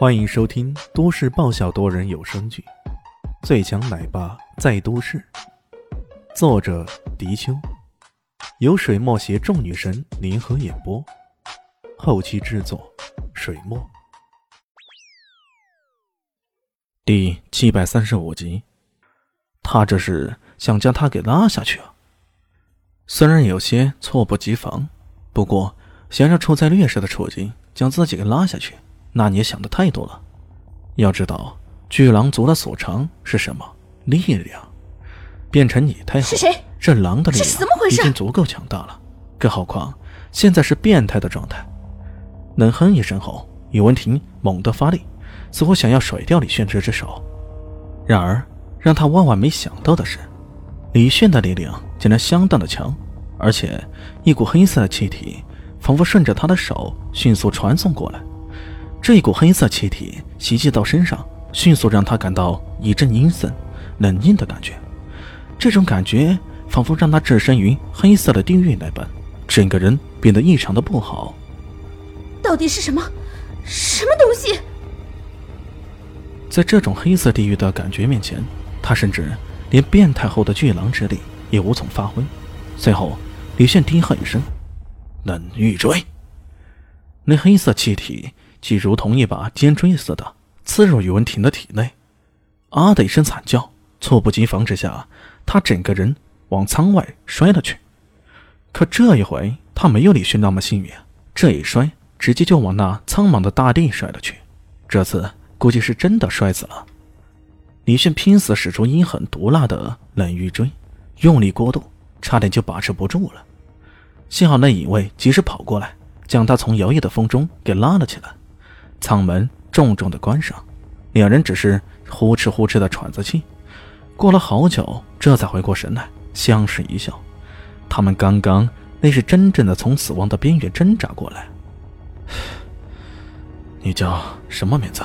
欢迎收听都市爆笑多人有声剧《最强奶爸在都市》，作者：迪秋，由水墨携众女神联合演播，后期制作：水墨。第七百三十五集，他这是想将他给拉下去啊！虽然有些措不及防，不过想让处在劣势的处境将自己给拉下去。那你也想的太多了。要知道，巨狼族的所长是什么？力量。变成你太后是谁？这狼的力量已经足够强大了，更何况现在是变态的状态。冷哼一声后，宇文婷猛地发力，似乎想要甩掉李炫这只手。然而，让他万万没想到的是，李炫的力量竟然相当的强，而且一股黑色的气体仿佛顺着他的手迅速传送过来。这一股黑色气体袭击到身上，迅速让他感到一阵阴森、冷硬的感觉。这种感觉仿佛让他置身于黑色的地狱那般，整个人变得异常的不好。到底是什么？什么东西？在这种黑色地狱的感觉面前，他甚至连变态后的巨狼之力也无从发挥。随后，李炫低喝一声：“冷玉锥！”那黑色气体。即如同一把尖锥似的刺入宇文婷的体内，啊的一声惨叫，猝不及防之下，他整个人往舱外摔了去。可这一回他没有李迅那么幸运，这一摔直接就往那苍茫的大地摔了去。这次估计是真的摔死了。李迅拼死使出阴狠毒辣的冷玉锥，用力过度，差点就把持不住了。幸好那影卫及时跑过来，将他从摇曳的风中给拉了起来。舱门重重的关上，两人只是呼哧呼哧的喘着气。过了好久，这才回过神来，相视一笑。他们刚刚那是真正的从死亡的边缘挣扎过来。你叫什么名字？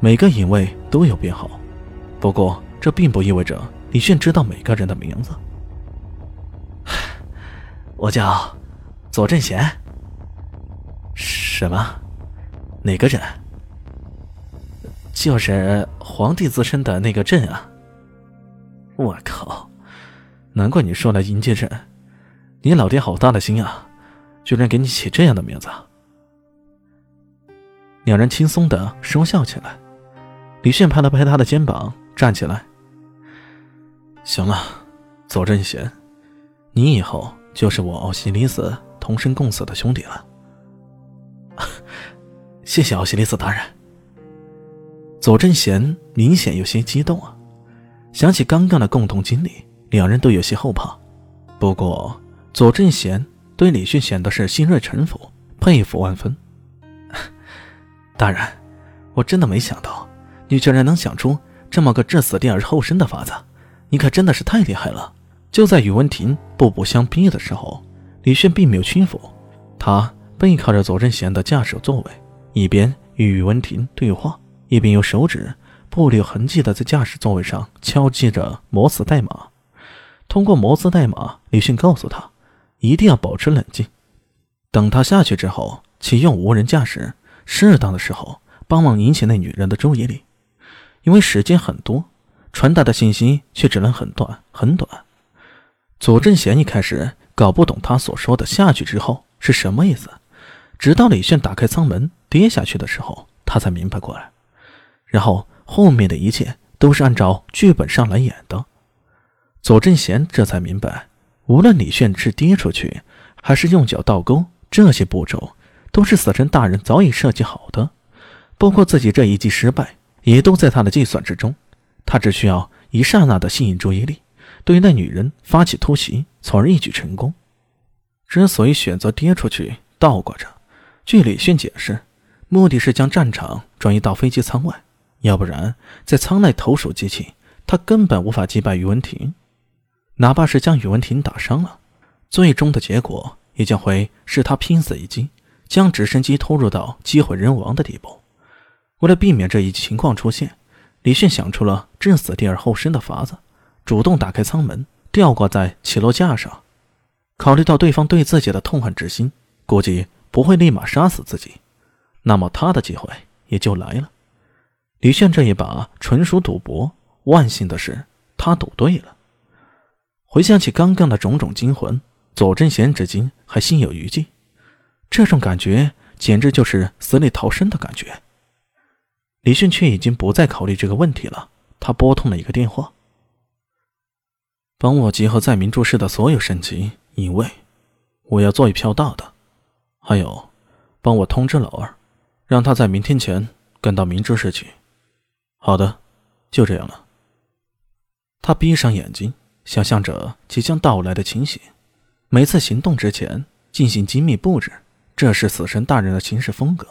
每个影卫都有编号，不过这并不意味着李炫知道每个人的名字。我叫左正贤。什么？哪个镇？就是皇帝自称的那个镇啊！我靠，难怪你说来迎接朕，你老爹好大的心啊，居然给你起这样的名字。两人轻松的说笑起来。李炫拍了拍他的肩膀，站起来。行了，左正贤，你以后就是我奥西里斯同生共死的兄弟了。谢谢奥西里斯大人。左正贤明显有些激动啊，想起刚刚的共同经历，两人都有些后怕。不过左正贤对李迅显得是心悦诚服，佩服万分。大人，我真的没想到你居然能想出这么个置死地而后生的法子，你可真的是太厉害了。就在宇文婷步步相逼的时候，李迅并没有屈服，他背靠着左正贤的驾驶座位。一边与宇文婷对话，一边用手指不留痕迹地在驾驶座位上敲击着摩斯代码。通过摩斯代码，李迅告诉他，一定要保持冷静。等他下去之后，启用无人驾驶，适当的时候帮忙引起那女人的注意力。因为时间很多，传达的信息却只能很短很短。左正贤一开始搞不懂他所说的“下去之后”是什么意思。直到李炫打开舱门跌下去的时候，他才明白过来。然后后面的一切都是按照剧本上来演的。左正贤这才明白，无论李炫是跌出去，还是用脚倒钩，这些步骤都是死神大人早已设计好的。包括自己这一击失败，也都在他的计算之中。他只需要一刹那的吸引注意力，对那女人发起突袭，从而一举成功。之所以选择跌出去，倒挂着。据李迅解释，目的是将战场转移到飞机舱外，要不然在舱内投鼠忌器，他根本无法击败宇文婷。哪怕是将宇文婷打伤了，最终的结果也将会是他拼死一击，将直升机拖入到机毁人亡的地步。为了避免这一情况出现，李迅想出了置死地而后生的法子，主动打开舱门，吊挂在起落架上。考虑到对方对自己的痛恨之心，估计。不会立马杀死自己，那么他的机会也就来了。李炫这一把纯属赌博，万幸的是他赌对了。回想起刚刚的种种惊魂，左正贤至今还心有余悸。这种感觉简直就是死里逃生的感觉。李迅却已经不再考虑这个问题了。他拨通了一个电话：“帮我集合在明珠市的所有神级营卫，我要做一票大的。还有，帮我通知老二，让他在明天前赶到明珠市去。”“好的，就这样了。”他闭上眼睛，想象着即将到来的情形。每次行动之前进行精密布置，这是死神大人的行事风格。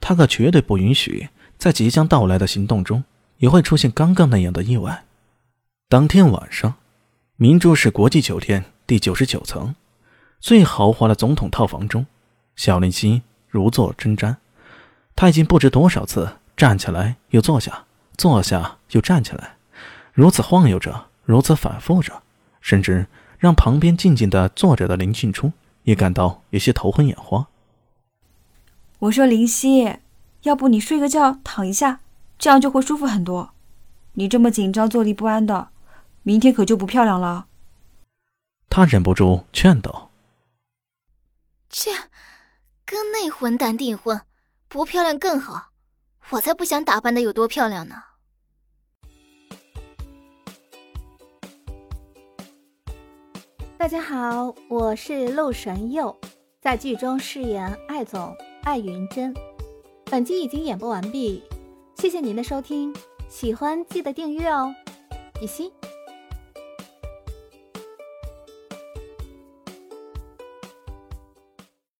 他可绝对不允许。在即将到来的行动中，也会出现刚刚那样的意外。当天晚上，明珠市国际酒店第九十九层最豪华的总统套房中，小林夕如坐针毡。他已经不知多少次站起来又坐下，坐下又站起来，如此晃悠着，如此反复着，甚至让旁边静静的坐着的林静初也感到有些头昏眼花。我说林夕。要不你睡个觉，躺一下，这样就会舒服很多。你这么紧张、坐立不安的，明天可就不漂亮了。他忍不住劝道：“切，跟那混蛋订婚，不漂亮更好。我才不想打扮的有多漂亮呢。”大家好，我是陆神佑，在剧中饰演艾总艾云珍。本集已经演播完毕，谢谢您的收听，喜欢记得订阅哦，比心。